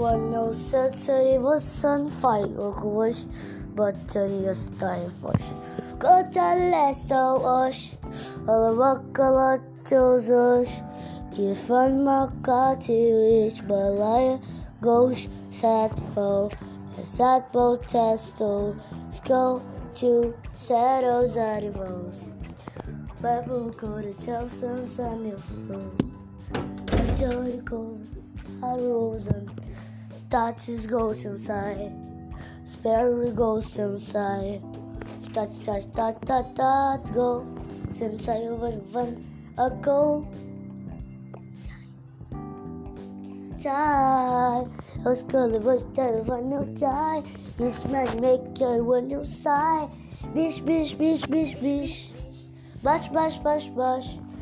One no said said it was sun or wish but then you stay push. Go to last us. All the color chooses. Is van maka to each balaya goes sad foe. A sad protesto. Go to shadows saddles animals. Bible to tell sons and your food. Joy goes, arrows and starches goes inside. Sparrow goes inside. Start, start, start, start, start, go. Since I over one ago. Die. Let's go the bush, tell one no die. This man make your one no sigh. Bish, bish, bish, bish, bish. Bash, bash, bash, bash. Tie, Bash